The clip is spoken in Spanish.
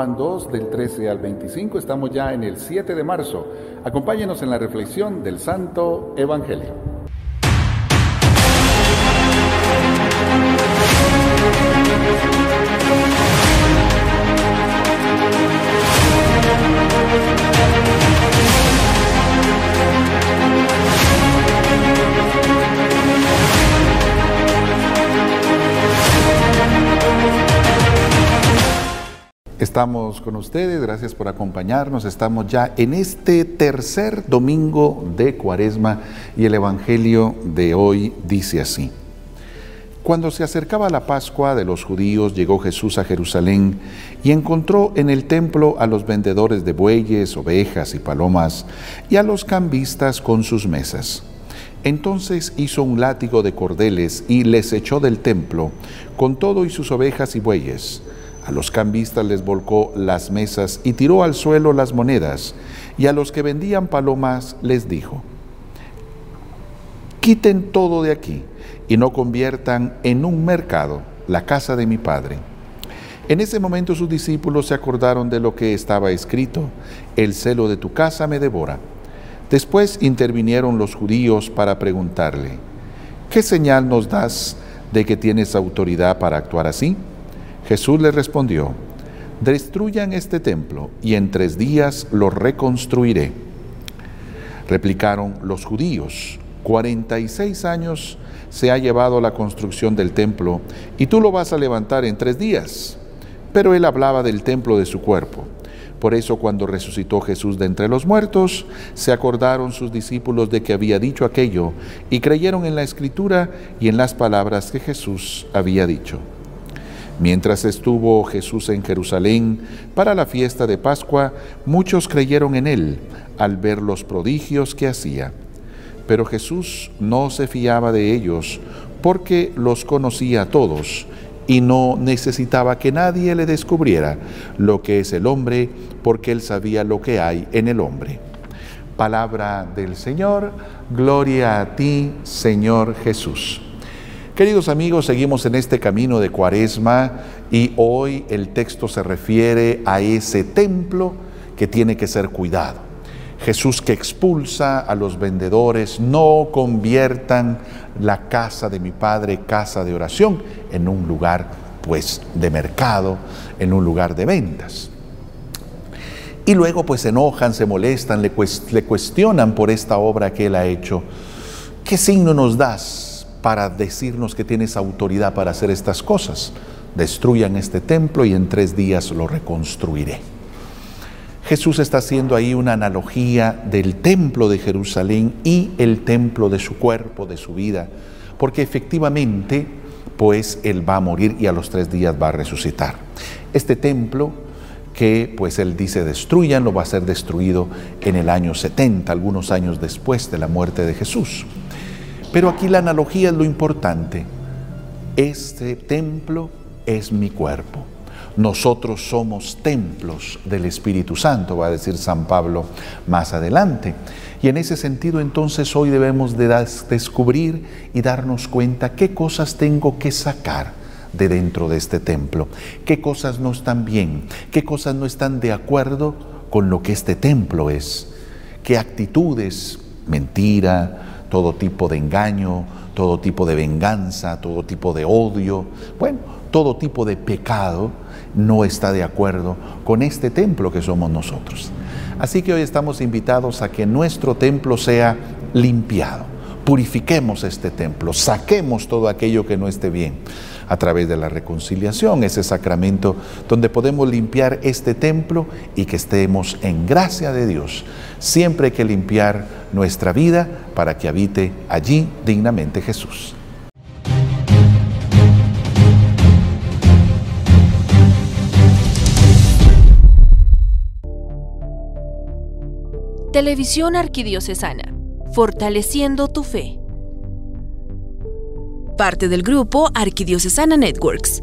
Juan 2 del 13 al 25. Estamos ya en el 7 de marzo. Acompáñenos en la reflexión del Santo Evangelio. Estamos con ustedes, gracias por acompañarnos. Estamos ya en este tercer domingo de Cuaresma y el Evangelio de hoy dice así. Cuando se acercaba la Pascua de los judíos, llegó Jesús a Jerusalén y encontró en el templo a los vendedores de bueyes, ovejas y palomas y a los cambistas con sus mesas. Entonces hizo un látigo de cordeles y les echó del templo con todo y sus ovejas y bueyes a los cambistas les volcó las mesas y tiró al suelo las monedas, y a los que vendían palomas les dijo, quiten todo de aquí y no conviertan en un mercado la casa de mi Padre. En ese momento sus discípulos se acordaron de lo que estaba escrito, el celo de tu casa me devora. Después intervinieron los judíos para preguntarle, ¿qué señal nos das de que tienes autoridad para actuar así? Jesús le respondió, destruyan este templo y en tres días lo reconstruiré. Replicaron los judíos, 46 años se ha llevado la construcción del templo y tú lo vas a levantar en tres días. Pero él hablaba del templo de su cuerpo. Por eso cuando resucitó Jesús de entre los muertos, se acordaron sus discípulos de que había dicho aquello y creyeron en la escritura y en las palabras que Jesús había dicho. Mientras estuvo Jesús en Jerusalén para la fiesta de Pascua, muchos creyeron en él al ver los prodigios que hacía. Pero Jesús no se fiaba de ellos porque los conocía a todos y no necesitaba que nadie le descubriera lo que es el hombre porque él sabía lo que hay en el hombre. Palabra del Señor, gloria a ti, Señor Jesús. Queridos amigos, seguimos en este camino de cuaresma y hoy el texto se refiere a ese templo que tiene que ser cuidado. Jesús que expulsa a los vendedores, no conviertan la casa de mi Padre, casa de oración, en un lugar pues de mercado, en un lugar de ventas. Y luego pues se enojan, se molestan, le, cuestionan por esta obra que él ha hecho. ¿Qué signo nos das? Para decirnos que tienes autoridad para hacer estas cosas. Destruyan este templo y en tres días lo reconstruiré. Jesús está haciendo ahí una analogía del templo de Jerusalén y el templo de su cuerpo, de su vida, porque efectivamente, pues Él va a morir y a los tres días va a resucitar. Este templo que pues Él dice destruyan, lo va a ser destruido en el año 70, algunos años después de la muerte de Jesús. Pero aquí la analogía es lo importante. Este templo es mi cuerpo. Nosotros somos templos del Espíritu Santo, va a decir San Pablo más adelante. Y en ese sentido entonces hoy debemos de descubrir y darnos cuenta qué cosas tengo que sacar de dentro de este templo, qué cosas no están bien, qué cosas no están de acuerdo con lo que este templo es, qué actitudes, mentira, todo tipo de engaño, todo tipo de venganza, todo tipo de odio, bueno, todo tipo de pecado no está de acuerdo con este templo que somos nosotros. Así que hoy estamos invitados a que nuestro templo sea limpiado. Purifiquemos este templo, saquemos todo aquello que no esté bien a través de la reconciliación, ese sacramento donde podemos limpiar este templo y que estemos en gracia de Dios. Siempre hay que limpiar nuestra vida para que habite allí dignamente Jesús. Televisión Arquidiocesana, fortaleciendo tu fe parte del grupo Arquidiocesana Networks.